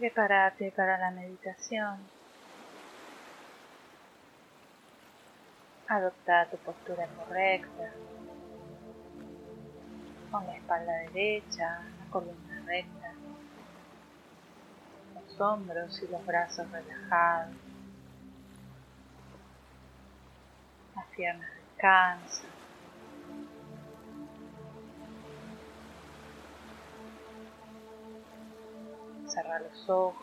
Prepárate para la meditación. Adopta tu postura correcta, con la espalda derecha, la columna recta, los hombros y los brazos relajados, las piernas descansan. Cerra los ojos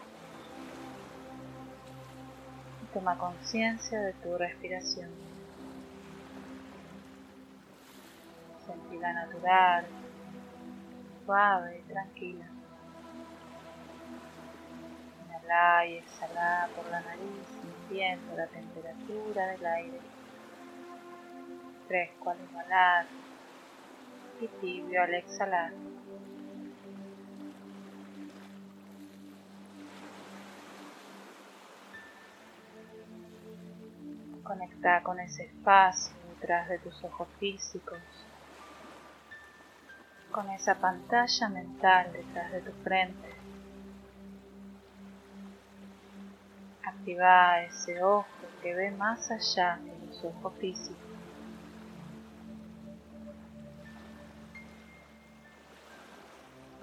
y toma conciencia de tu respiración. Sentida natural, suave y tranquila. Inhala y exhala por la nariz sintiendo la temperatura del aire. Fresco al inhalar y tibio al exhalar. Conecta con ese espacio detrás de tus ojos físicos, con esa pantalla mental detrás de tu frente. Activa ese ojo que ve más allá de los ojos físicos.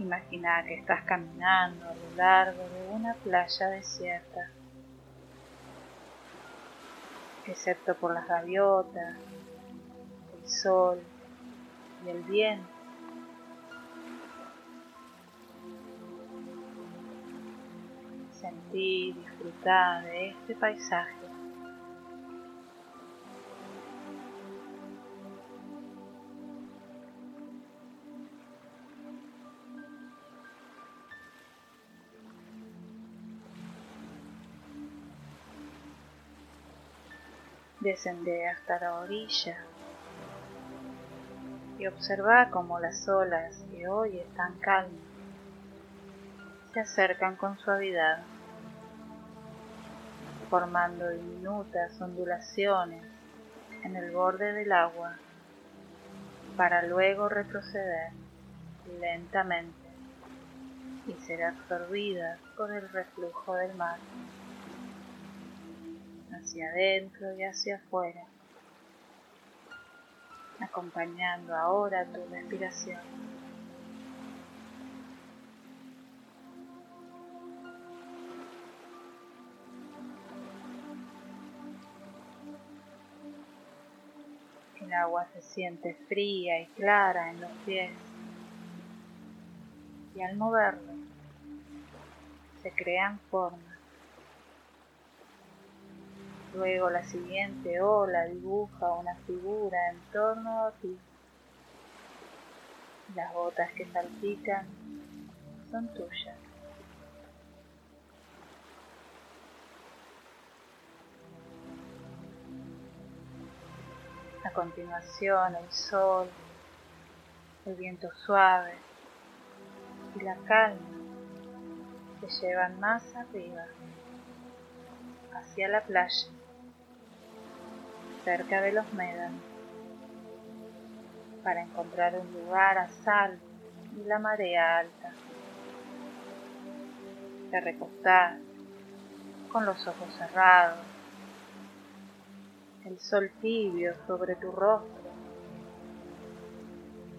Imagina que estás caminando a lo largo de una playa desierta excepto por las gaviotas, el sol y el viento. Sentí y disfrutar de este paisaje. Descende hasta la orilla. Y observa cómo las olas que hoy están calmas se acercan con suavidad, formando diminutas ondulaciones en el borde del agua para luego retroceder lentamente y ser absorbidas por el reflujo del mar hacia adentro y hacia afuera, acompañando ahora tu respiración. El agua se siente fría y clara en los pies. Y al moverlo se crean formas Luego la siguiente ola dibuja una figura en torno a ti. Las gotas que salpican son tuyas. A continuación el sol, el viento suave y la calma te llevan más arriba, hacia la playa cerca de los médanos para encontrar un lugar a salvo y la marea alta. Te recostás con los ojos cerrados, el sol tibio sobre tu rostro,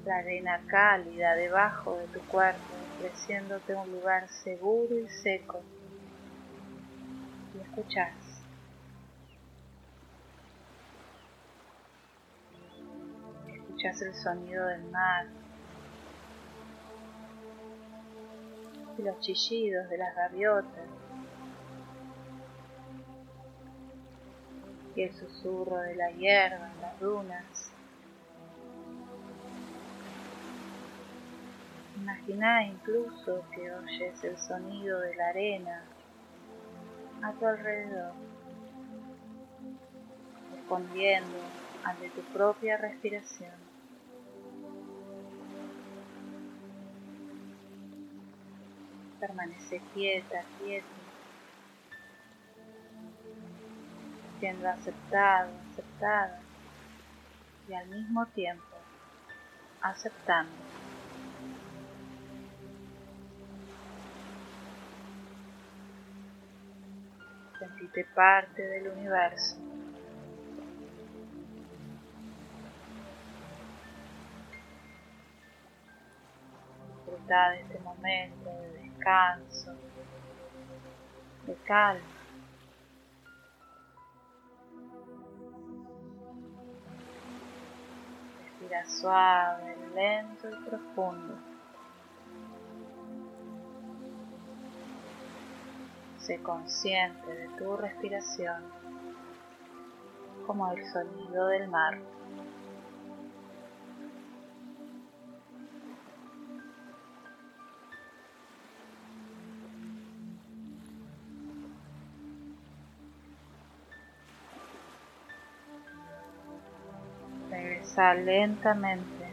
la arena cálida debajo de tu cuerpo, ofreciéndote un lugar seguro y seco. Y escuchás el sonido del mar y los chillidos de las gaviotas y el susurro de la hierba en las dunas. Imagina incluso que oyes el sonido de la arena a tu alrededor, respondiendo al de tu propia respiración. Permanece quieta, quieta, siendo aceptado, aceptada y al mismo tiempo aceptando. Sentite parte del universo. Disfruta de este momento de descanso, de calma. Respira suave, lento y profundo. Sé consciente de tu respiración como el sonido del mar. Lentamente,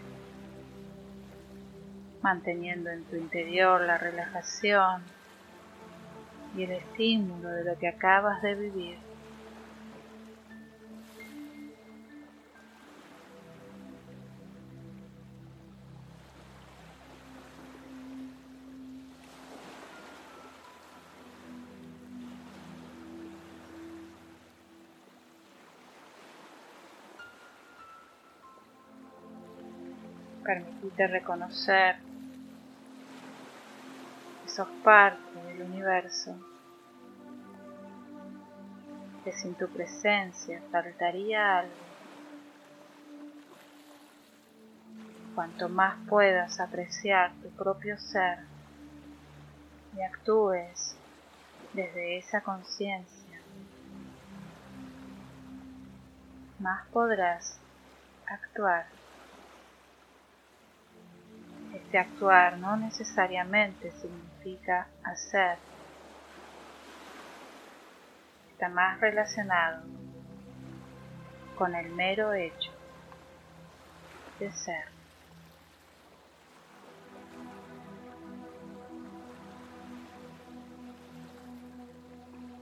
manteniendo en tu interior la relajación y el estímulo de lo que acabas de vivir. Permitite reconocer que sos parte del universo, que sin tu presencia faltaría algo. Cuanto más puedas apreciar tu propio ser y actúes desde esa conciencia, más podrás actuar este actuar no necesariamente significa hacer. Está más relacionado con el mero hecho de ser.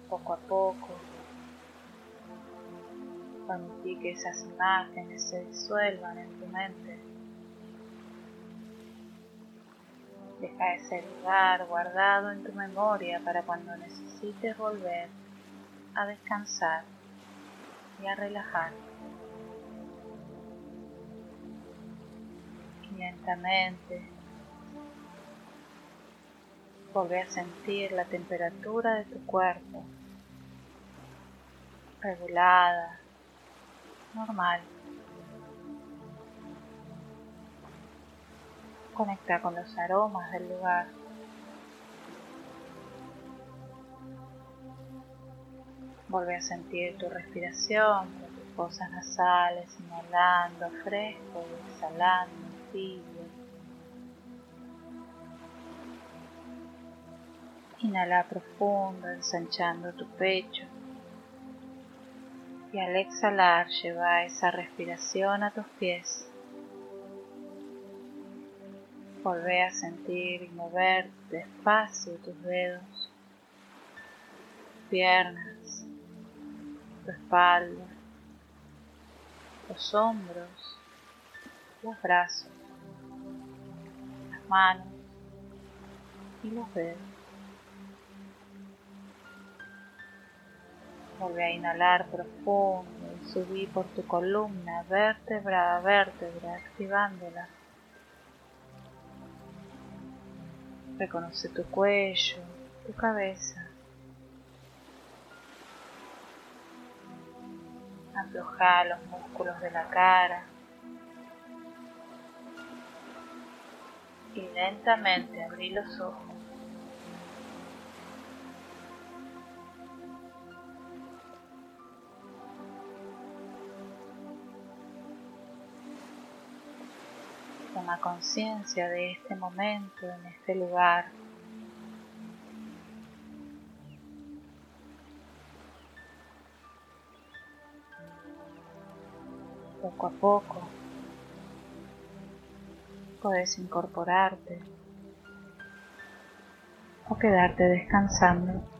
Poco a poco, permití que esas imágenes se disuelvan en tu mente. Deja ese lugar guardado en tu memoria para cuando necesites volver a descansar y a relajar. Lentamente volver a sentir la temperatura de tu cuerpo regulada, normal. Conecta con los aromas del lugar. Vuelve a sentir tu respiración tus fosas nasales, inhalando fresco y exhalando tibio. Inhala profundo, ensanchando tu pecho. Y al exhalar lleva esa respiración a tus pies. Volvé a sentir y mover despacio tus dedos, tus piernas, tu espalda, los hombros, los brazos, las manos y los dedos. Volvé a inhalar profundo y subí por tu columna vértebra a vértebra, activándola. Reconoce tu cuello, tu cabeza. Afloja los músculos de la cara. Y lentamente abrí los ojos. Toma conciencia de este momento en este lugar. Poco a poco puedes incorporarte o quedarte descansando.